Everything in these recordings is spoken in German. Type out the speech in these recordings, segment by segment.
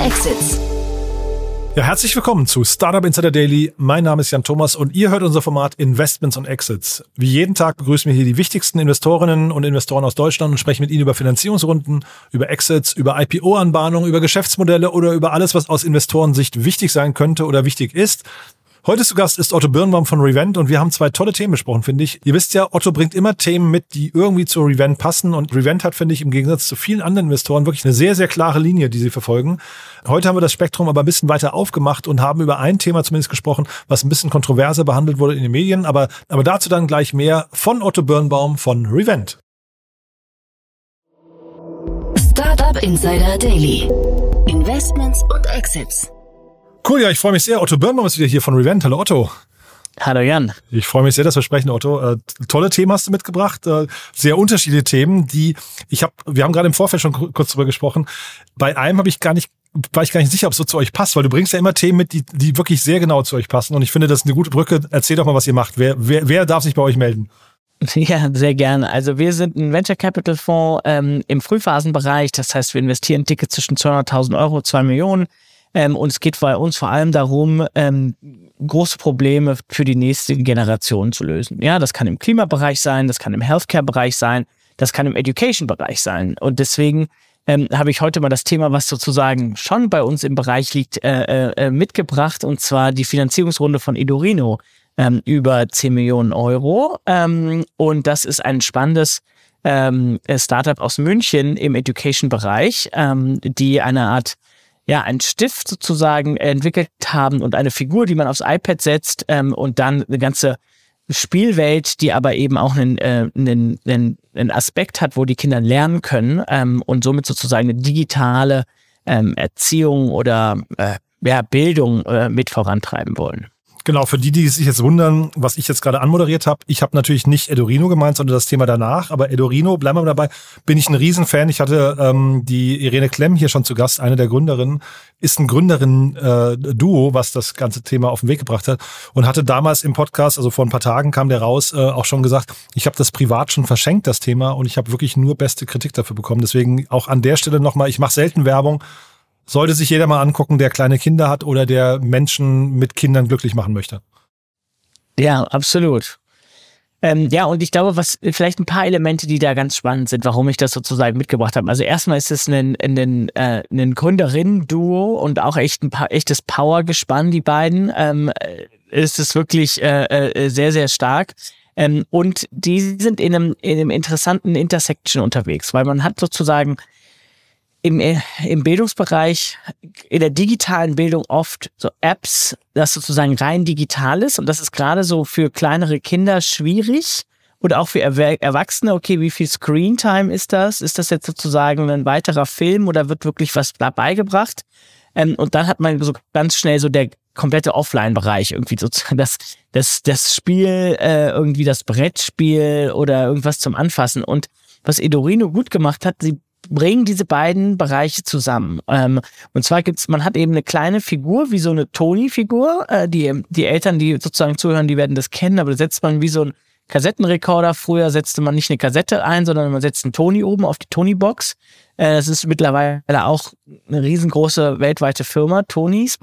Exits. Ja, herzlich willkommen zu Startup Insider Daily. Mein Name ist Jan Thomas und ihr hört unser Format Investments und Exits. Wie jeden Tag begrüßen wir hier die wichtigsten Investorinnen und Investoren aus Deutschland und sprechen mit ihnen über Finanzierungsrunden, über Exits, über IPO-Anbahnung, über Geschäftsmodelle oder über alles, was aus Investorensicht wichtig sein könnte oder wichtig ist. Heute zu Gast ist Otto Birnbaum von Revent und wir haben zwei tolle Themen besprochen, finde ich. Ihr wisst ja, Otto bringt immer Themen mit, die irgendwie zu Revent passen und Revent hat, finde ich, im Gegensatz zu vielen anderen Investoren wirklich eine sehr, sehr klare Linie, die sie verfolgen. Heute haben wir das Spektrum aber ein bisschen weiter aufgemacht und haben über ein Thema zumindest gesprochen, was ein bisschen kontroverser behandelt wurde in den Medien, aber, aber dazu dann gleich mehr von Otto Birnbaum von Revent. Startup Insider Daily. Investments und Exits. Cool, ja, ich freue mich sehr. Otto Birnbaum ist wieder hier von Revent. Hallo Otto. Hallo Jan. Ich freue mich sehr, dass wir sprechen, Otto. Äh, tolle Themen hast du mitgebracht, äh, sehr unterschiedliche Themen, die ich habe. Wir haben gerade im Vorfeld schon kurz drüber gesprochen. Bei einem habe ich gar nicht war ich gar nicht sicher, ob es so zu euch passt, weil du bringst ja immer Themen mit, die, die wirklich sehr genau zu euch passen. Und ich finde, das ist eine gute Brücke. Erzähl doch mal, was ihr macht. Wer, wer, wer darf sich bei euch melden? Ja, sehr gerne. Also wir sind ein Venture Capital Fonds ähm, im Frühphasenbereich. Das heißt, wir investieren Tickets zwischen 200.000 Euro, 2 Millionen. Ähm, und es geht bei uns vor allem darum, ähm, große Probleme für die nächste Generation zu lösen. Ja, das kann im Klimabereich sein, das kann im Healthcare-Bereich sein, das kann im Education-Bereich sein. Und deswegen ähm, habe ich heute mal das Thema, was sozusagen schon bei uns im Bereich liegt, äh, äh, mitgebracht, und zwar die Finanzierungsrunde von Idorino ähm, über 10 Millionen Euro. Ähm, und das ist ein spannendes ähm, Startup aus München im Education-Bereich, ähm, die eine Art ja, einen Stift sozusagen entwickelt haben und eine Figur, die man aufs iPad setzt ähm, und dann eine ganze Spielwelt, die aber eben auch einen, äh, einen, einen, einen Aspekt hat, wo die Kinder lernen können ähm, und somit sozusagen eine digitale ähm, Erziehung oder äh, ja, Bildung äh, mit vorantreiben wollen. Genau, für die, die sich jetzt wundern, was ich jetzt gerade anmoderiert habe, ich habe natürlich nicht Edorino gemeint, sondern das Thema danach. Aber Edorino, bleiben wir mal dabei, bin ich ein Riesenfan. Ich hatte ähm, die Irene Klemm hier schon zu Gast, eine der Gründerinnen, ist ein Gründerin-Duo, äh, was das ganze Thema auf den Weg gebracht hat. Und hatte damals im Podcast, also vor ein paar Tagen kam der raus, äh, auch schon gesagt, ich habe das privat schon verschenkt, das Thema, und ich habe wirklich nur beste Kritik dafür bekommen. Deswegen auch an der Stelle nochmal, ich mache selten Werbung sollte sich jeder mal angucken, der kleine Kinder hat oder der Menschen mit Kindern glücklich machen möchte. Ja, absolut. Ähm, ja, und ich glaube, was vielleicht ein paar Elemente, die da ganz spannend sind, warum ich das sozusagen mitgebracht habe. Also erstmal ist es ein, ein, äh, ein Gründerinnen-Duo und auch echt ein paar, echtes Power-Gespann, die beiden. Ähm, ist es wirklich äh, äh, sehr, sehr stark. Ähm, und die sind in einem, in einem interessanten Intersection unterwegs, weil man hat sozusagen im, äh, im Bildungsbereich, in der digitalen Bildung oft so Apps, das sozusagen rein digital ist. Und das ist gerade so für kleinere Kinder schwierig oder auch für Erwachsene. Okay, wie viel Screentime ist das? Ist das jetzt sozusagen ein weiterer Film oder wird wirklich was dabei gebracht? Ähm, und dann hat man so ganz schnell so der komplette Offline-Bereich irgendwie sozusagen das, das, das Spiel, äh, irgendwie das Brettspiel oder irgendwas zum Anfassen. Und was Edorino gut gemacht hat, sie bringen diese beiden Bereiche zusammen. Ähm, und zwar gibt's, man hat eben eine kleine Figur, wie so eine Tony-Figur. Äh, die, die Eltern, die sozusagen zuhören, die werden das kennen, aber da setzt man wie so ein Kassettenrekorder. Früher setzte man nicht eine Kassette ein, sondern man setzt einen Tony oben auf die Tony-Box. Äh, das ist mittlerweile auch eine riesengroße weltweite Firma, Tonys.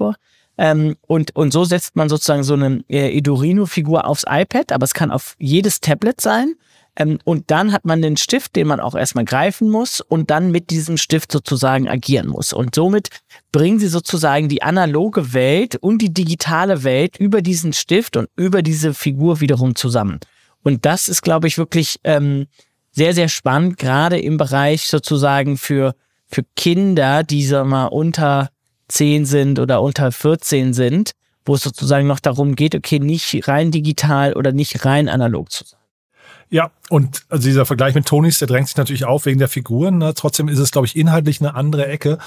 Ähm, und, und so setzt man sozusagen so eine äh, Idorino-Figur aufs iPad, aber es kann auf jedes Tablet sein. Ähm, und dann hat man den Stift, den man auch erstmal greifen muss und dann mit diesem Stift sozusagen agieren muss. Und somit bringen sie sozusagen die analoge Welt und die digitale Welt über diesen Stift und über diese Figur wiederum zusammen. Und das ist, glaube ich, wirklich ähm, sehr, sehr spannend, gerade im Bereich sozusagen für, für Kinder, die sagen mal unter 10 sind oder unter 14 sind, wo es sozusagen noch darum geht, okay, nicht rein digital oder nicht rein analog zu sein. Ja, und also dieser Vergleich mit Tonys, der drängt sich natürlich auf wegen der Figuren. Ne? Trotzdem ist es, glaube ich, inhaltlich eine andere Ecke.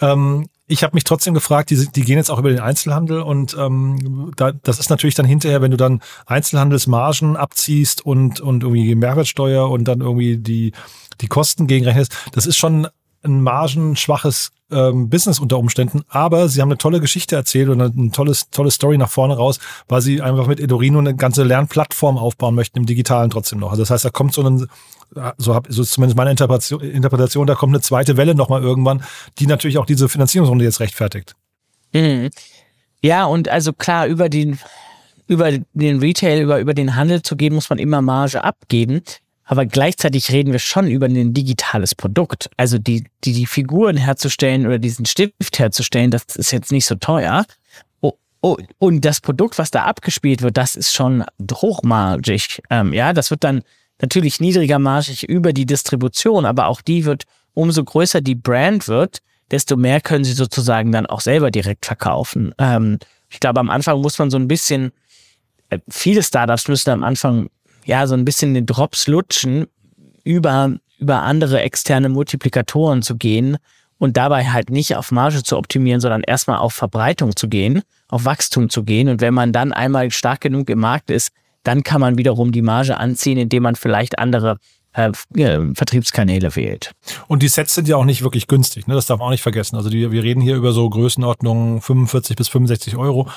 Ähm, ich habe mich trotzdem gefragt, die, die gehen jetzt auch über den Einzelhandel und ähm, da, das ist natürlich dann hinterher, wenn du dann Einzelhandelsmargen abziehst und, und irgendwie Mehrwertsteuer und dann irgendwie die, die Kosten gegenrechnest, das ist schon ein margenschwaches ähm, Business unter Umständen, aber sie haben eine tolle Geschichte erzählt und eine, tolles, tolle Story nach vorne raus, weil sie einfach mit Edorino eine ganze Lernplattform aufbauen möchten im Digitalen trotzdem noch. Also das heißt, da kommt so ein, so habe so ist zumindest meine Interpretation, Interpretation, da kommt eine zweite Welle nochmal irgendwann, die natürlich auch diese Finanzierungsrunde jetzt rechtfertigt. Mhm. Ja, und also klar, über den, über den Retail, über, über den Handel zu gehen, muss man immer Marge abgeben. Aber gleichzeitig reden wir schon über ein digitales Produkt. Also die, die, die Figuren herzustellen oder diesen Stift herzustellen, das ist jetzt nicht so teuer. Oh, oh, und das Produkt, was da abgespielt wird, das ist schon hochmargig. Ähm, ja, das wird dann natürlich niedriger margig über die Distribution, aber auch die wird, umso größer die Brand wird, desto mehr können sie sozusagen dann auch selber direkt verkaufen. Ähm, ich glaube, am Anfang muss man so ein bisschen, äh, viele Startups müssen am Anfang ja, so ein bisschen den Drops lutschen, über, über andere externe Multiplikatoren zu gehen und dabei halt nicht auf Marge zu optimieren, sondern erstmal auf Verbreitung zu gehen, auf Wachstum zu gehen. Und wenn man dann einmal stark genug im Markt ist, dann kann man wiederum die Marge anziehen, indem man vielleicht andere Vertriebskanäle wählt. Und die Sets sind ja auch nicht wirklich günstig, ne? das darf man auch nicht vergessen. Also die, wir reden hier über so Größenordnungen 45 bis 65 Euro.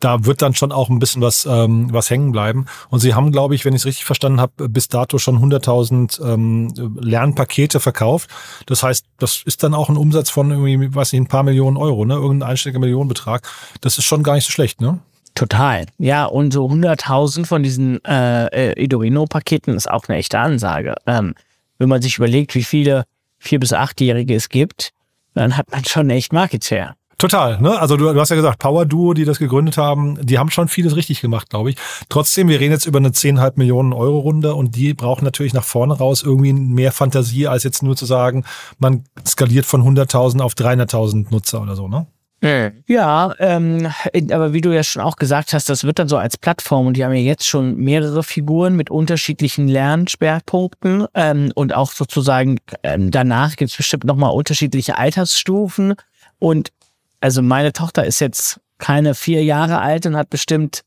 Da wird dann schon auch ein bisschen was, ähm, was hängen bleiben. Und sie haben, glaube ich, wenn ich es richtig verstanden habe, bis dato schon 100.000 ähm, Lernpakete verkauft. Das heißt, das ist dann auch ein Umsatz von irgendwie, weiß nicht, ein paar Millionen Euro, ne? irgendein einstelliger Millionenbetrag. Das ist schon gar nicht so schlecht, ne? Total. Ja, und so 100.000 von diesen äh, äh, Edorino-Paketen ist auch eine echte Ansage. Ähm, wenn man sich überlegt, wie viele vier- bis achtjährige es gibt, dann hat man schon echt Market Share. Total, ne? Also du, du hast ja gesagt, Power Duo, die das gegründet haben, die haben schon vieles richtig gemacht, glaube ich. Trotzdem, wir reden jetzt über eine 10,5 Millionen Euro Runde und die brauchen natürlich nach vorne raus irgendwie mehr Fantasie, als jetzt nur zu sagen, man skaliert von 100.000 auf 300.000 Nutzer oder so, ne? Mhm. Ja, ähm, aber wie du ja schon auch gesagt hast, das wird dann so als Plattform und die haben ja jetzt schon mehrere Figuren mit unterschiedlichen Lernschwerpunkten ähm, und auch sozusagen ähm, danach gibt es bestimmt nochmal unterschiedliche Altersstufen und also meine Tochter ist jetzt keine vier Jahre alt und hat bestimmt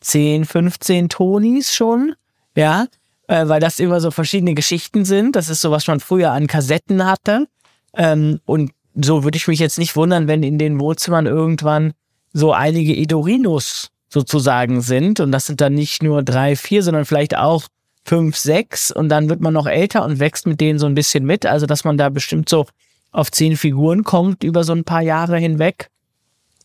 10, 15 Tonis schon, ja, äh, weil das immer so verschiedene Geschichten sind. Das ist so, was man früher an Kassetten hatte. Ähm, und so würde ich mich jetzt nicht wundern, wenn in den Wohnzimmern irgendwann so einige Edorinos sozusagen sind. Und das sind dann nicht nur drei, vier, sondern vielleicht auch fünf, sechs. Und dann wird man noch älter und wächst mit denen so ein bisschen mit. Also, dass man da bestimmt so auf zehn Figuren kommt über so ein paar Jahre hinweg.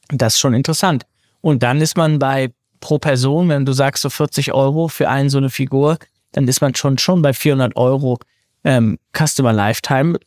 Das ist schon interessant. Und dann ist man bei pro Person, wenn du sagst so 40 Euro für einen so eine Figur, dann ist man schon, schon bei 400 Euro ähm, Customer Lifetime.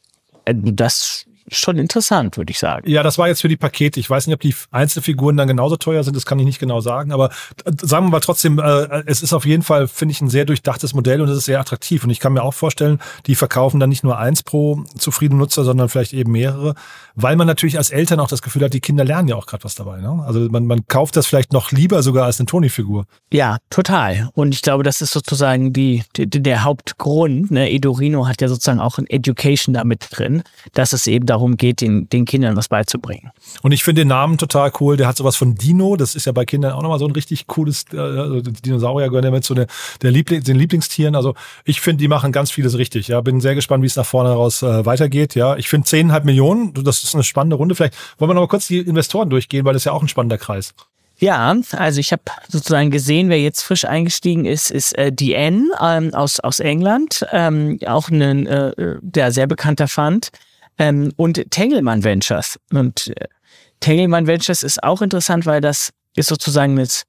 Äh, das schon interessant, würde ich sagen. Ja, das war jetzt für die Pakete. Ich weiß nicht, ob die Einzelfiguren dann genauso teuer sind, das kann ich nicht genau sagen, aber äh, sagen wir mal trotzdem, äh, es ist auf jeden Fall, finde ich, ein sehr durchdachtes Modell und es ist sehr attraktiv. Und ich kann mir auch vorstellen, die verkaufen dann nicht nur eins pro zufriedenen Nutzer, sondern vielleicht eben mehrere, weil man natürlich als Eltern auch das Gefühl hat, die Kinder lernen ja auch gerade was dabei. Ne? Also man, man kauft das vielleicht noch lieber sogar als eine Tony-Figur. Ja, total. Und ich glaube, das ist sozusagen die, die der Hauptgrund. Ne? Edorino hat ja sozusagen auch ein Education damit drin, dass es eben da darum geht, den, den Kindern was beizubringen. Und ich finde den Namen total cool. Der hat sowas von Dino. Das ist ja bei Kindern auch nochmal so ein richtig cooles, äh, also Dinosaurier gehören ja mit zu der, der Liebling, den Lieblingstieren. Also ich finde, die machen ganz vieles richtig. Ja, bin sehr gespannt, wie es nach vorne raus äh, weitergeht. Ja, ich finde 10,5 Millionen, das ist eine spannende Runde. Vielleicht wollen wir noch mal kurz die Investoren durchgehen, weil das ist ja auch ein spannender Kreis. Ja, also ich habe sozusagen gesehen, wer jetzt frisch eingestiegen ist, ist äh, DN ähm, aus, aus England, ähm, auch ein äh, der sehr bekannter Fund ähm, und Tengelmann Ventures. Und äh, Tengelmann Ventures ist auch interessant, weil das ist sozusagen jetzt,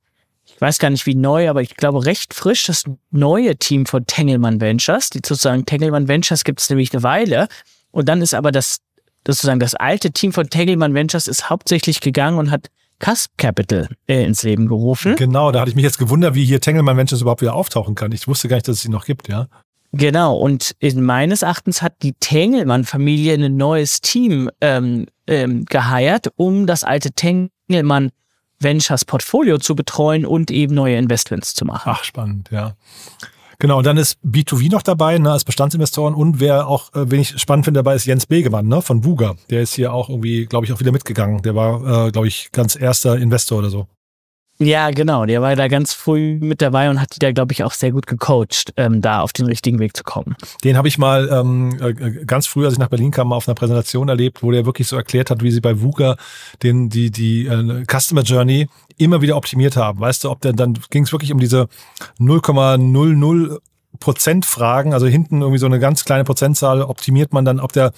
ich weiß gar nicht wie neu, aber ich glaube recht frisch, das neue Team von Tengelmann Ventures. Die sozusagen Tengelmann Ventures gibt es nämlich eine Weile. Und dann ist aber das, das sozusagen das alte Team von Tengelmann Ventures ist hauptsächlich gegangen und hat Cusp Capital äh, ins Leben gerufen. Genau, da hatte ich mich jetzt gewundert, wie hier Tengelmann Ventures überhaupt wieder auftauchen kann. Ich wusste gar nicht, dass es sie noch gibt, ja. Genau, und in meines Erachtens hat die Tengelmann-Familie ein neues Team ähm, ähm, geheiert, um das alte Tengelmann Ventures Portfolio zu betreuen und eben neue Investments zu machen. Ach, spannend, ja. Genau, dann ist B2V noch dabei, ne, als Bestandsinvestoren und wer auch, äh, wen ich spannend finde dabei, ist Jens Begemann, ne, von Buga. Der ist hier auch irgendwie, glaube ich, auch wieder mitgegangen. Der war, äh, glaube ich, ganz erster Investor oder so. Ja, genau. Der war da ganz früh mit dabei und hat die da, glaube ich, auch sehr gut gecoacht, ähm, da auf den richtigen Weg zu kommen. Den habe ich mal ähm, äh, ganz früh, als ich nach Berlin kam, mal auf einer Präsentation erlebt, wo der wirklich so erklärt hat, wie sie bei VUCA den, die, die äh, Customer Journey immer wieder optimiert haben. Weißt du, ob der, dann ging es wirklich um diese 0,00 Prozent fragen, also hinten irgendwie so eine ganz kleine Prozentzahl optimiert man dann, ob der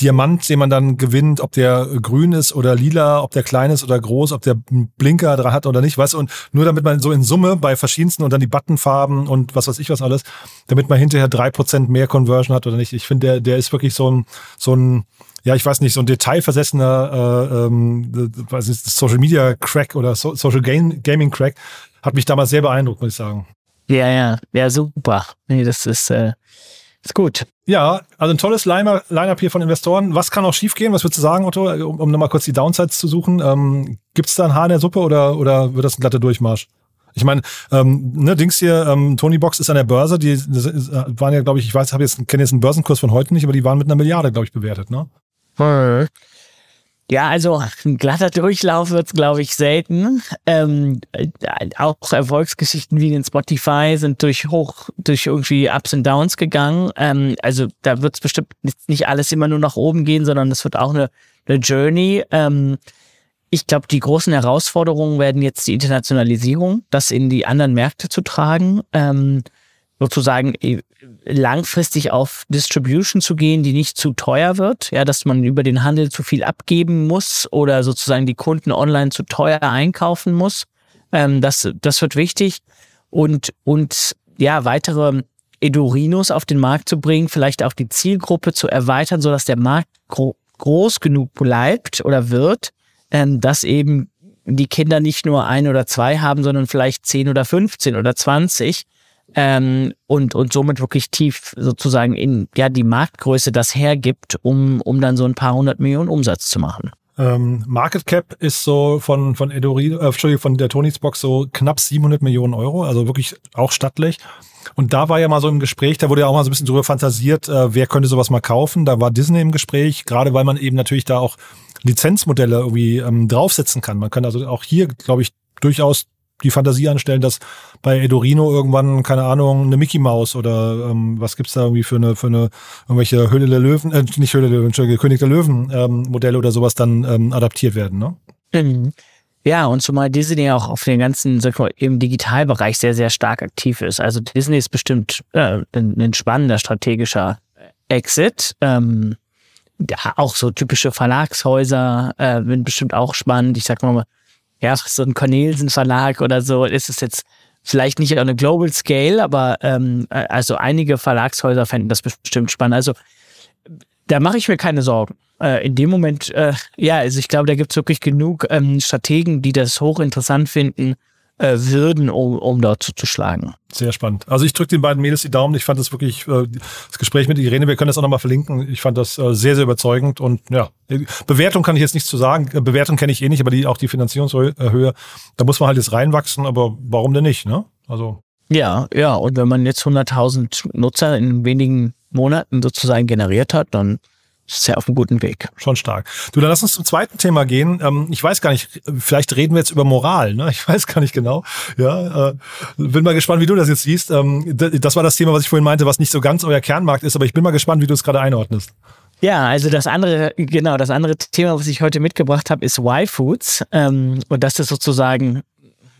Diamant, den man dann gewinnt, ob der grün ist oder lila, ob der klein ist oder groß, ob der Blinker dran hat oder nicht, weißt du, und nur damit man so in Summe bei verschiedensten und dann die Buttonfarben und was weiß ich was alles, damit man hinterher drei Prozent mehr Conversion hat oder nicht. Ich finde, der, der ist wirklich so ein, so ein, ja, ich weiß nicht, so ein detailversessener äh, ähm, ist das, Social Media Crack oder so Social Gaming Crack hat mich damals sehr beeindruckt, muss ich sagen. Ja, ja, ja, super. Nee, das ist, äh, ist gut. Ja, also ein tolles Line-Up hier von Investoren. Was kann auch schiefgehen? Was würdest du sagen, Otto, um, um nochmal kurz die Downsides zu suchen? Ähm, Gibt es da ein Haar in der Suppe oder, oder wird das ein glatter Durchmarsch? Ich meine, ähm, ne, Dings hier, ähm, Tony Box ist an der Börse, die das waren ja, glaube ich, ich weiß, habe jetzt kenne jetzt einen Börsenkurs von heute nicht, aber die waren mit einer Milliarde, glaube ich, bewertet, ne? Hm. Ja, also ein glatter Durchlauf wird's glaube ich, selten. Ähm, auch Erfolgsgeschichten wie den Spotify sind durch hoch, durch irgendwie Ups und Downs gegangen. Ähm, also da wird's bestimmt nicht alles immer nur nach oben gehen, sondern es wird auch eine, eine Journey. Ähm, ich glaube, die großen Herausforderungen werden jetzt die Internationalisierung, das in die anderen Märkte zu tragen. Ähm, sozusagen äh, langfristig auf Distribution zu gehen, die nicht zu teuer wird, ja, dass man über den Handel zu viel abgeben muss oder sozusagen die Kunden online zu teuer einkaufen muss. Ähm, das, das wird wichtig und und ja weitere Edorinos auf den Markt zu bringen, vielleicht auch die Zielgruppe zu erweitern, so dass der Markt gro groß genug bleibt oder wird, ähm, dass eben die Kinder nicht nur ein oder zwei haben, sondern vielleicht zehn oder 15 oder 20 ähm, und, und somit wirklich tief sozusagen in ja die Marktgröße das hergibt, um, um dann so ein paar hundert Millionen Umsatz zu machen. Ähm, Market Cap ist so von von Edori, äh, Entschuldigung, von der Tonys Box so knapp 700 Millionen Euro, also wirklich auch stattlich. Und da war ja mal so im Gespräch, da wurde ja auch mal so ein bisschen drüber fantasiert, äh, wer könnte sowas mal kaufen. Da war Disney im Gespräch, gerade weil man eben natürlich da auch Lizenzmodelle irgendwie ähm, draufsetzen kann. Man kann also auch hier, glaube ich, durchaus die Fantasie anstellen, dass bei Edorino irgendwann, keine Ahnung, eine Mickey Maus oder ähm, was gibt's da irgendwie für eine, für eine irgendwelche Höhle der Löwen, äh, nicht Höhle der Löwen, Entschuldige, König der Löwen ähm, Modelle oder sowas dann ähm, adaptiert werden, ne? Mhm. Ja, und zumal Disney auch auf den ganzen, sag mal, im Digitalbereich sehr, sehr stark aktiv ist. Also Disney ist bestimmt äh, ein, ein spannender strategischer Exit. Ähm, ja, auch so typische Verlagshäuser äh, sind bestimmt auch spannend. Ich sag mal, ja, so ein Cornelsen Verlag oder so, ist es jetzt vielleicht nicht auf eine Global Scale, aber ähm, äh, also einige Verlagshäuser fänden das bestimmt spannend. Also da mache ich mir keine Sorgen. Äh, in dem Moment, äh, ja, also ich glaube, da gibt es wirklich genug ähm, Strategen, die das hochinteressant finden, äh, würden, um, um dort zuzuschlagen. Sehr spannend. Also ich drücke den beiden Mädels die Daumen. Ich fand das wirklich, äh, das Gespräch mit Irene, wir können das auch nochmal verlinken. Ich fand das äh, sehr, sehr überzeugend. Und ja, Bewertung kann ich jetzt nichts zu sagen. Äh, Bewertung kenne ich eh nicht, aber die, auch die Finanzierungshöhe, da muss man halt jetzt reinwachsen, aber warum denn nicht, ne? Also. Ja, ja, und wenn man jetzt 100.000 Nutzer in wenigen Monaten sozusagen generiert hat, dann ist ja auf einem guten Weg. Schon stark. Du, dann lass uns zum zweiten Thema gehen. Ähm, ich weiß gar nicht, vielleicht reden wir jetzt über Moral, ne? Ich weiß gar nicht genau. Ja, äh, bin mal gespannt, wie du das jetzt siehst. Ähm, das war das Thema, was ich vorhin meinte, was nicht so ganz euer Kernmarkt ist, aber ich bin mal gespannt, wie du es gerade einordnest. Ja, also das andere, genau, das andere Thema, was ich heute mitgebracht habe, ist Y-Foods. Ähm, und das ist sozusagen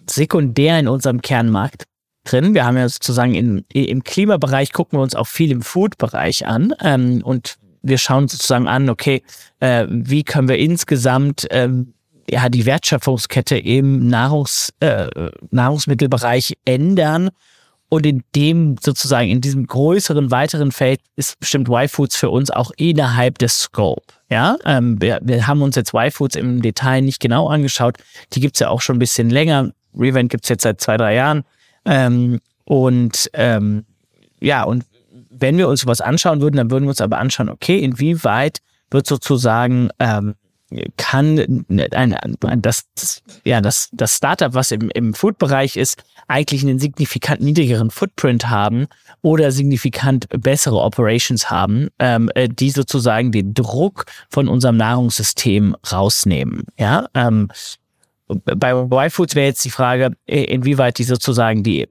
sekundär in unserem Kernmarkt drin. Wir haben ja sozusagen in, im Klimabereich gucken wir uns auch viel im Food-Bereich an. Ähm, und wir schauen sozusagen an, okay, äh, wie können wir insgesamt ähm, ja die Wertschöpfungskette im Nahrungs, äh, Nahrungsmittelbereich ändern. Und in dem sozusagen, in diesem größeren, weiteren Feld ist bestimmt Y-Foods für uns auch innerhalb des Scope. Ja, ähm, wir, wir haben uns jetzt Y-Foods im Detail nicht genau angeschaut. Die gibt's ja auch schon ein bisschen länger. Revent gibt's jetzt seit zwei, drei Jahren. Ähm, und ähm, ja, und wenn wir uns sowas anschauen würden, dann würden wir uns aber anschauen, okay, inwieweit wird sozusagen ähm, kann ein, ein, das, ja, das, das Startup, was im, im Food-Bereich ist, eigentlich einen signifikant niedrigeren Footprint haben oder signifikant bessere Operations haben, ähm, äh, die sozusagen den Druck von unserem Nahrungssystem rausnehmen. Ja, ähm, bei Y-Foods wäre jetzt die Frage, inwieweit die sozusagen die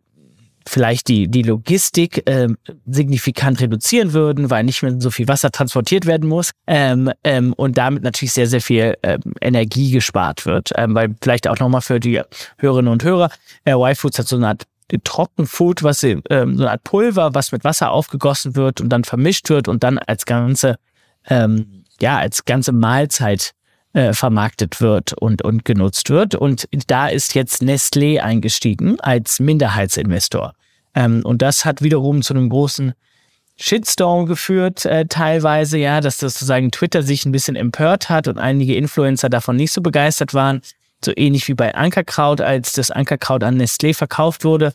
vielleicht die, die Logistik äh, signifikant reduzieren würden, weil nicht mehr so viel Wasser transportiert werden muss ähm, ähm, und damit natürlich sehr, sehr viel ähm, Energie gespart wird. Ähm, weil vielleicht auch nochmal für die Hörerinnen und Hörer, äh, Y-Foods hat so eine Art Trockenfood, was ähm, so eine Art Pulver, was mit Wasser aufgegossen wird und dann vermischt wird und dann als ganze, ähm, ja, als ganze Mahlzeit äh, vermarktet wird und, und genutzt wird. Und da ist jetzt Nestlé eingestiegen als Minderheitsinvestor. Ähm, und das hat wiederum zu einem großen Shitstorm geführt, äh, teilweise, ja, dass sozusagen Twitter sich ein bisschen empört hat und einige Influencer davon nicht so begeistert waren. So ähnlich wie bei Ankerkraut, als das Ankerkraut an Nestlé verkauft wurde.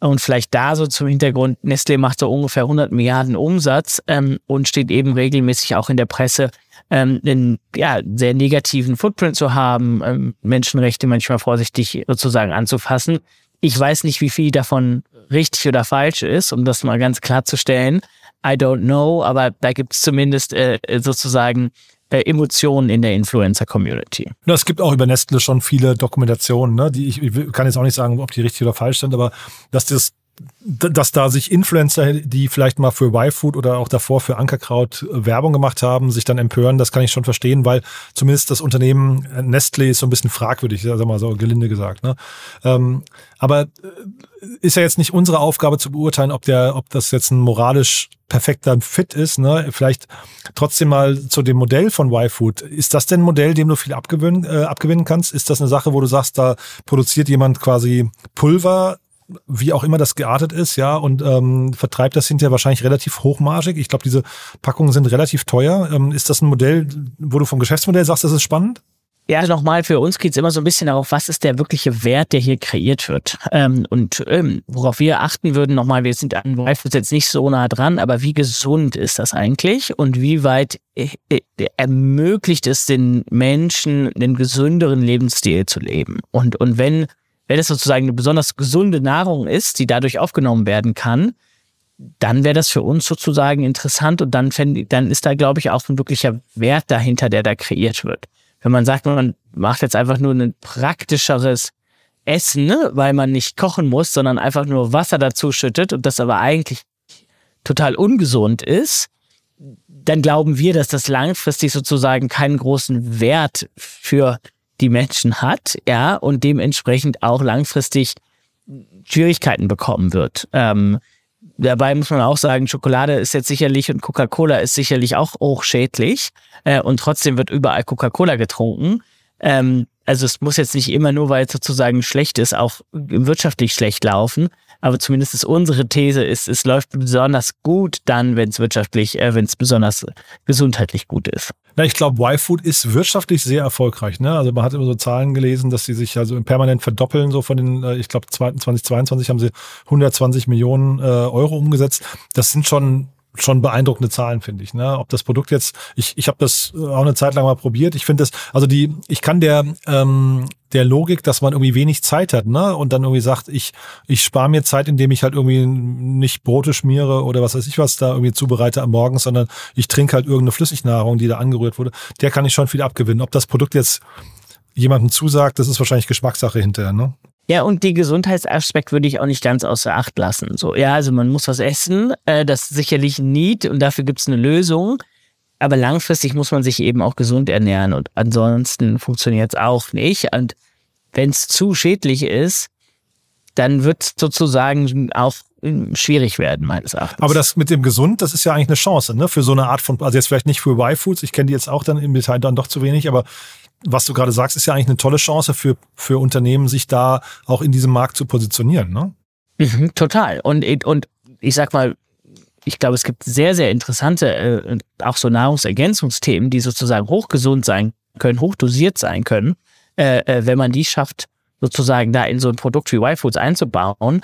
Und vielleicht da so zum Hintergrund, Nestlé macht so ungefähr 100 Milliarden Umsatz ähm, und steht eben regelmäßig auch in der Presse ähm, einen ja, sehr negativen Footprint zu haben, ähm, Menschenrechte manchmal vorsichtig sozusagen anzufassen. Ich weiß nicht, wie viel davon richtig oder falsch ist, um das mal ganz klarzustellen. I don't know, aber da gibt es zumindest äh, sozusagen äh, Emotionen in der Influencer-Community. Es gibt auch über Nestle schon viele Dokumentationen, ne, die ich, ich kann jetzt auch nicht sagen, ob die richtig oder falsch sind, aber dass das dass da sich Influencer, die vielleicht mal für Y-Food oder auch davor für Ankerkraut äh, Werbung gemacht haben, sich dann empören, das kann ich schon verstehen, weil zumindest das Unternehmen äh, Nestle ist so ein bisschen fragwürdig, sag mal so gelinde gesagt. Ne? Ähm, aber äh, ist ja jetzt nicht unsere Aufgabe zu beurteilen, ob der, ob das jetzt ein moralisch perfekter Fit ist. Ne? Vielleicht trotzdem mal zu dem Modell von Y-Food. Ist das denn ein Modell, dem du viel abgewinnen, äh, abgewinnen kannst? Ist das eine Sache, wo du sagst, da produziert jemand quasi Pulver wie auch immer das geartet ist, ja, und ähm, vertreibt das hinterher wahrscheinlich relativ hochmargig. Ich glaube, diese Packungen sind relativ teuer. Ähm, ist das ein Modell, wo du vom Geschäftsmodell sagst, das ist spannend? Ja, nochmal, für uns geht es immer so ein bisschen darauf, was ist der wirkliche Wert, der hier kreiert wird. Ähm, und ähm, worauf wir achten würden, nochmal, wir sind an Wi-Fi jetzt nicht so nah dran, aber wie gesund ist das eigentlich und wie weit äh, äh, ermöglicht es den Menschen, einen gesünderen Lebensstil zu leben? Und, und wenn wenn es sozusagen eine besonders gesunde Nahrung ist, die dadurch aufgenommen werden kann, dann wäre das für uns sozusagen interessant und dann, fänd, dann ist da, glaube ich, auch ein wirklicher Wert dahinter, der da kreiert wird. Wenn man sagt, man macht jetzt einfach nur ein praktischeres Essen, ne, weil man nicht kochen muss, sondern einfach nur Wasser dazu schüttet und das aber eigentlich total ungesund ist, dann glauben wir, dass das langfristig sozusagen keinen großen Wert für die Menschen hat, ja, und dementsprechend auch langfristig Schwierigkeiten bekommen wird. Ähm, dabei muss man auch sagen, Schokolade ist jetzt sicherlich und Coca-Cola ist sicherlich auch hochschädlich äh, und trotzdem wird überall Coca-Cola getrunken. Ähm, also es muss jetzt nicht immer nur, weil es sozusagen schlecht ist, auch wirtschaftlich schlecht laufen. Aber zumindest ist unsere These, ist, es läuft besonders gut dann, wenn es wirtschaftlich, äh, wenn es besonders gesundheitlich gut ist. Na, ich glaube, Y-Food ist wirtschaftlich sehr erfolgreich. Ne? Also man hat immer so Zahlen gelesen, dass sie sich also permanent verdoppeln. So von den, äh, ich glaube, 2022 haben sie 120 Millionen äh, Euro umgesetzt. Das sind schon schon beeindruckende Zahlen, finde ich. Ne? Ob das Produkt jetzt, ich, ich habe das äh, auch eine Zeit lang mal probiert. Ich finde das, also die, ich kann der, ähm, der Logik, dass man irgendwie wenig Zeit hat, ne? Und dann irgendwie sagt, ich, ich spare mir Zeit, indem ich halt irgendwie nicht Brote schmiere oder was weiß ich was da irgendwie zubereite am Morgen, sondern ich trinke halt irgendeine Flüssignahrung, die da angerührt wurde. Der kann ich schon viel abgewinnen. Ob das Produkt jetzt jemandem zusagt, das ist wahrscheinlich Geschmackssache hinterher, ne? Ja, und die Gesundheitsaspekt würde ich auch nicht ganz außer Acht lassen. So, ja, also man muss was essen, äh, das ist sicherlich ein und dafür gibt es eine Lösung. Aber langfristig muss man sich eben auch gesund ernähren und ansonsten funktioniert es auch nicht. Und wenn es zu schädlich ist, dann wird sozusagen auch schwierig werden, meines Erachtens. Aber das mit dem gesund, das ist ja eigentlich eine Chance, ne? Für so eine Art von, also jetzt vielleicht nicht für Y-Foods, ich kenne die jetzt auch dann im Detail dann doch zu wenig, aber was du gerade sagst, ist ja eigentlich eine tolle Chance für, für Unternehmen, sich da auch in diesem Markt zu positionieren, ne? Mhm, total. Und, und ich sag mal, ich glaube, es gibt sehr, sehr interessante, äh, auch so Nahrungsergänzungsthemen, die sozusagen hochgesund sein können, hochdosiert sein können, äh, äh, wenn man die schafft, sozusagen da in so ein Produkt wie Y-Foods einzubauen.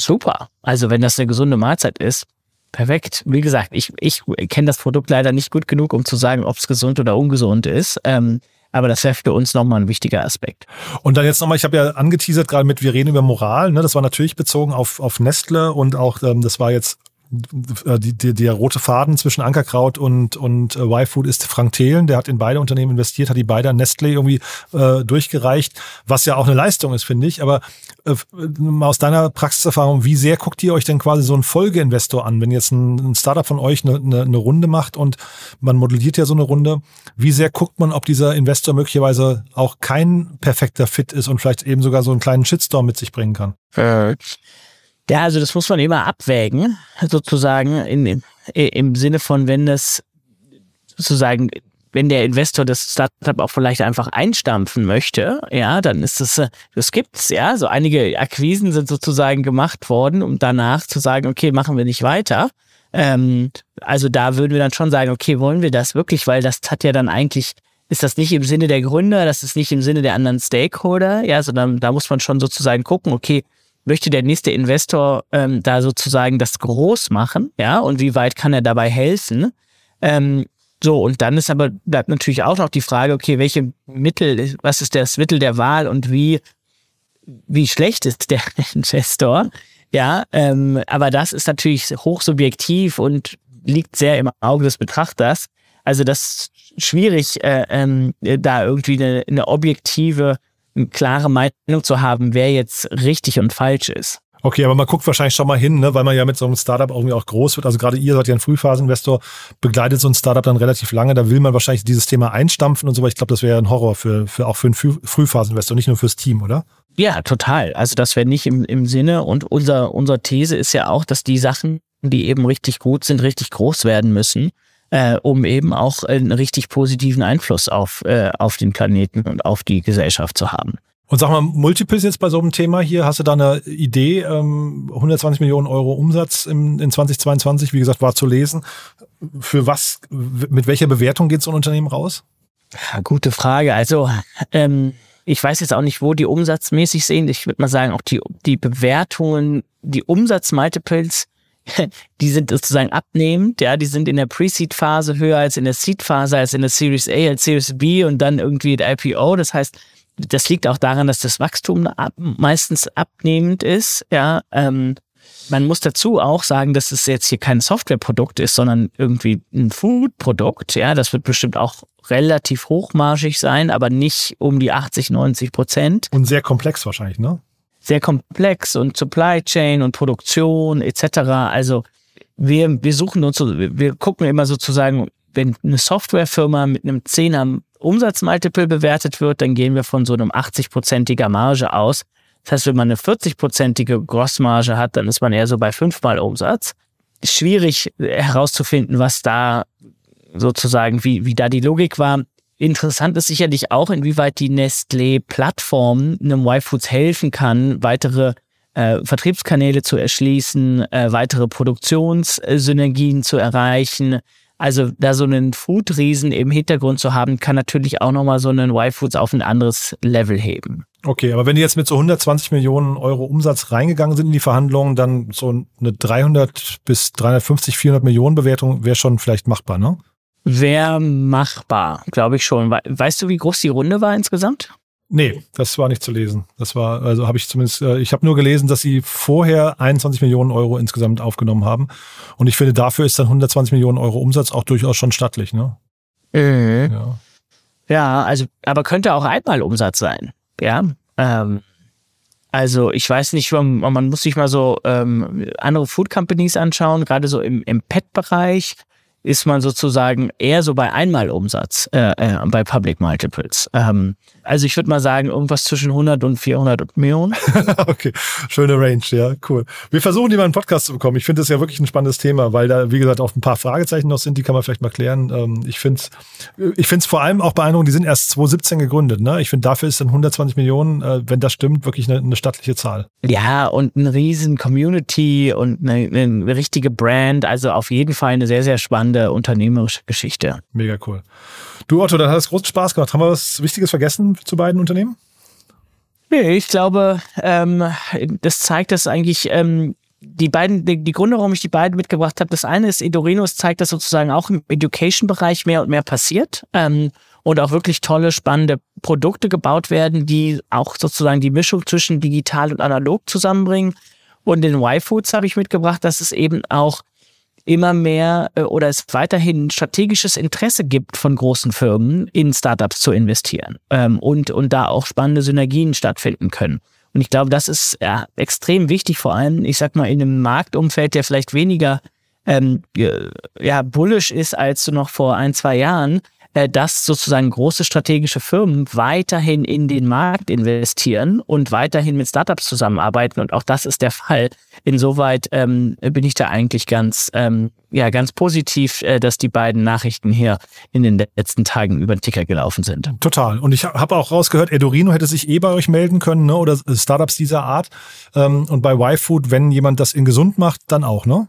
Super. Also wenn das eine gesunde Mahlzeit ist, perfekt. Wie gesagt, ich, ich kenne das Produkt leider nicht gut genug, um zu sagen, ob es gesund oder ungesund ist. Ähm, aber das wäre für uns nochmal ein wichtiger Aspekt. Und dann jetzt nochmal, ich habe ja angeteasert gerade mit, wir reden über Moral. Ne? Das war natürlich bezogen auf, auf Nestle und auch, ähm, das war jetzt die, die, der rote Faden zwischen Ankerkraut und, und äh, Y-Food ist Frank Thelen, der hat in beide Unternehmen investiert, hat die beide an Nestlé irgendwie äh, durchgereicht, was ja auch eine Leistung ist, finde ich. Aber äh, aus deiner Praxiserfahrung, wie sehr guckt ihr euch denn quasi so einen Folgeinvestor an, wenn jetzt ein, ein Startup von euch eine, eine, eine Runde macht und man modelliert ja so eine Runde, wie sehr guckt man, ob dieser Investor möglicherweise auch kein perfekter Fit ist und vielleicht eben sogar so einen kleinen Shitstorm mit sich bringen kann? Äh, ja, also das muss man immer abwägen, sozusagen in, im Sinne von, wenn das sozusagen, wenn der Investor das Startup auch vielleicht einfach einstampfen möchte, ja, dann ist das, das gibt's, ja. So einige Akquisen sind sozusagen gemacht worden, um danach zu sagen, okay, machen wir nicht weiter. Ähm, also da würden wir dann schon sagen, okay, wollen wir das wirklich, weil das hat ja dann eigentlich ist das nicht im Sinne der Gründer, das ist nicht im Sinne der anderen Stakeholder, ja, sondern da muss man schon sozusagen gucken, okay, möchte der nächste Investor ähm, da sozusagen das groß machen, ja, und wie weit kann er dabei helfen? Ähm, so, und dann ist aber bleibt natürlich auch noch die Frage, okay, welche Mittel, was ist das Mittel der Wahl und wie, wie schlecht ist der Investor? Ja, ähm, aber das ist natürlich hochsubjektiv und liegt sehr im Auge des Betrachters. Also das ist schwierig, äh, ähm, da irgendwie eine, eine objektive eine klare Meinung zu haben, wer jetzt richtig und falsch ist. Okay, aber man guckt wahrscheinlich schon mal hin, ne, weil man ja mit so einem Startup irgendwie auch groß wird. Also gerade ihr seid ja ein Frühphaseninvestor, begleitet so ein Startup dann relativ lange. Da will man wahrscheinlich dieses Thema einstampfen und so, aber ich glaube, das wäre ein Horror für, für auch für einen Frühphaseninvestor, nicht nur fürs Team, oder? Ja, total. Also das wäre nicht im, im Sinne. Und unser, unsere These ist ja auch, dass die Sachen, die eben richtig gut sind, richtig groß werden müssen, äh, um eben auch einen richtig positiven Einfluss auf, äh, auf den Planeten und auf die Gesellschaft zu haben. Und sag mal, Multiples jetzt bei so einem Thema hier, hast du da eine Idee? Ähm, 120 Millionen Euro Umsatz im, in 2022, wie gesagt, war zu lesen. Für was, mit welcher Bewertung geht so ein Unternehmen raus? Ja, gute Frage. Also, ähm, ich weiß jetzt auch nicht, wo die umsatzmäßig sehen. Ich würde mal sagen, auch die, die Bewertungen, die Umsatzmultiples, die sind sozusagen abnehmend, ja, die sind in der Pre-Seed-Phase höher als in der Seed-Phase, als in der Series A, als Series B und dann irgendwie der IPO. Das heißt, das liegt auch daran, dass das Wachstum ab, meistens abnehmend ist. Ja, ähm, man muss dazu auch sagen, dass es jetzt hier kein Softwareprodukt ist, sondern irgendwie ein Foodprodukt. Ja, das wird bestimmt auch relativ hochmargig sein, aber nicht um die 80, 90 Prozent. Und sehr komplex wahrscheinlich, ne? Sehr komplex und Supply Chain und Produktion etc. Also wir, wir suchen uns, wir gucken immer sozusagen, wenn eine Softwarefirma mit einem 10er Umsatzmultiple bewertet wird, dann gehen wir von so einem 80-prozentiger Marge aus. Das heißt, wenn man eine 40-prozentige Grossmarge hat, dann ist man eher so bei fünfmal Umsatz. Schwierig herauszufinden, was da sozusagen, wie, wie da die Logik war. Interessant ist sicherlich auch, inwieweit die Nestlé-Plattform einem Y-Foods helfen kann, weitere äh, Vertriebskanäle zu erschließen, äh, weitere Produktionssynergien zu erreichen, also da so einen Food-Riesen im Hintergrund zu haben, kann natürlich auch nochmal so einen Y-Foods auf ein anderes Level heben. Okay, aber wenn die jetzt mit so 120 Millionen Euro Umsatz reingegangen sind in die Verhandlungen, dann so eine 300 bis 350, 400 Millionen Bewertung wäre schon vielleicht machbar, ne? Wäre machbar, glaube ich schon. Weißt du, wie groß die Runde war insgesamt? Nee, das war nicht zu lesen. Das war, also habe ich zumindest, äh, ich habe nur gelesen, dass sie vorher 21 Millionen Euro insgesamt aufgenommen haben. Und ich finde, dafür ist dann 120 Millionen Euro Umsatz auch durchaus schon stattlich, ne? Mhm. Ja. ja, also, aber könnte auch einmal Umsatz sein. Ja. Ähm, also ich weiß nicht, man, man muss sich mal so ähm, andere Food Companies anschauen, gerade so im, im Pet-Bereich ist man sozusagen eher so bei Einmalumsatz äh, äh, bei Public Multiples. Ähm, also ich würde mal sagen, irgendwas zwischen 100 und 400 Millionen. okay, schöne Range, ja, cool. Wir versuchen, die mal einen Podcast zu bekommen. Ich finde das ja wirklich ein spannendes Thema, weil da, wie gesagt, auch ein paar Fragezeichen noch sind, die kann man vielleicht mal klären. Ähm, ich finde es ich find's vor allem auch beeindruckend, die sind erst 2017 gegründet. Ne? Ich finde, dafür ist dann 120 Millionen, äh, wenn das stimmt, wirklich eine, eine stattliche Zahl. Ja, und eine riesen Community und eine, eine richtige Brand. Also auf jeden Fall eine sehr, sehr spannende unternehmerische Geschichte. Mega cool. Du Otto, dann hat es großen Spaß gemacht. Haben wir was Wichtiges vergessen zu beiden Unternehmen? Nee, ich glaube, ähm, das zeigt das eigentlich, ähm, die beiden, die, die Gründe, warum ich die beiden mitgebracht habe, das eine ist, Edorinos zeigt, dass sozusagen auch im Education-Bereich mehr und mehr passiert ähm, und auch wirklich tolle, spannende Produkte gebaut werden, die auch sozusagen die Mischung zwischen digital und analog zusammenbringen. Und den Y-Foods habe ich mitgebracht, dass es eben auch immer mehr äh, oder es weiterhin strategisches Interesse gibt von großen Firmen in Startups zu investieren ähm, und, und da auch spannende Synergien stattfinden können. Und ich glaube, das ist ja, extrem wichtig, vor allem, ich sag mal, in einem Marktumfeld, der vielleicht weniger ähm, ja, bullish ist als noch vor ein, zwei Jahren, dass sozusagen große strategische Firmen weiterhin in den Markt investieren und weiterhin mit Startups zusammenarbeiten. Und auch das ist der Fall. Insoweit ähm, bin ich da eigentlich ganz, ähm, ja, ganz positiv, äh, dass die beiden Nachrichten hier in den letzten Tagen über den Ticker gelaufen sind. Total. Und ich habe auch rausgehört, Edorino hätte sich eh bei euch melden können, ne? oder Startups dieser Art. Ähm, und bei YFood, wenn jemand das in gesund macht, dann auch, ne?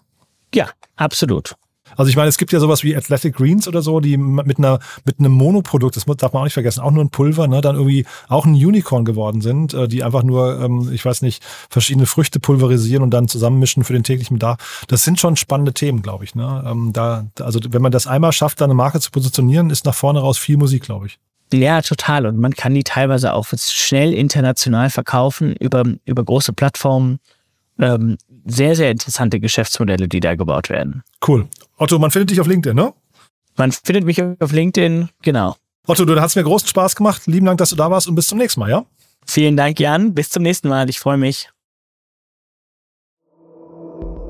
Ja, absolut. Also ich meine, es gibt ja sowas wie Athletic Greens oder so, die mit einer mit einem Monoprodukt, das darf man auch nicht vergessen, auch nur ein Pulver, ne, dann irgendwie auch ein Unicorn geworden sind, äh, die einfach nur, ähm, ich weiß nicht, verschiedene Früchte pulverisieren und dann zusammenmischen für den täglichen Bedarf. Das sind schon spannende Themen, glaube ich. Ne? Ähm, da, also wenn man das einmal schafft, da eine Marke zu positionieren, ist nach vorne raus viel Musik, glaube ich. Ja, total. Und man kann die teilweise auch schnell international verkaufen über, über große Plattformen. Ähm, sehr, sehr interessante Geschäftsmodelle, die da gebaut werden. Cool. Otto, man findet dich auf LinkedIn, ne? Man findet mich auf LinkedIn, genau. Otto, du hast mir großen Spaß gemacht. Lieben Dank, dass du da warst und bis zum nächsten Mal, ja? Vielen Dank, Jan. Bis zum nächsten Mal. Ich freue mich.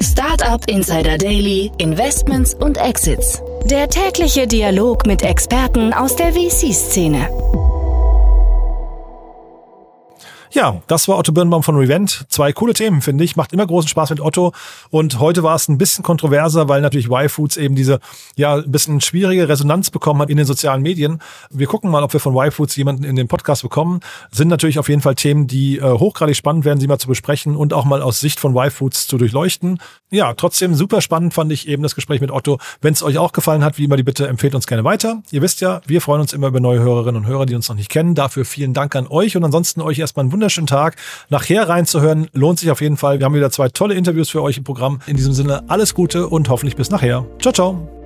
Startup Insider Daily, Investments und Exits. Der tägliche Dialog mit Experten aus der VC-Szene. Ja, das war Otto Birnbaum von Revent. Zwei coole Themen, finde ich. Macht immer großen Spaß mit Otto. Und heute war es ein bisschen kontroverser, weil natürlich Y-Foods eben diese, ja, ein bisschen schwierige Resonanz bekommen hat in den sozialen Medien. Wir gucken mal, ob wir von Y-Foods jemanden in den Podcast bekommen. Sind natürlich auf jeden Fall Themen, die äh, hochgradig spannend werden, sie mal zu besprechen und auch mal aus Sicht von Y-Foods zu durchleuchten. Ja, trotzdem super spannend fand ich eben das Gespräch mit Otto. Wenn es euch auch gefallen hat, wie immer die Bitte, empfehlt uns gerne weiter. Ihr wisst ja, wir freuen uns immer über neue Hörerinnen und Hörer, die uns noch nicht kennen. Dafür vielen Dank an euch und ansonsten euch erstmal einen wunderschönen Tag. Nachher reinzuhören lohnt sich auf jeden Fall. Wir haben wieder zwei tolle Interviews für euch im Programm. In diesem Sinne alles Gute und hoffentlich bis nachher. Ciao, ciao.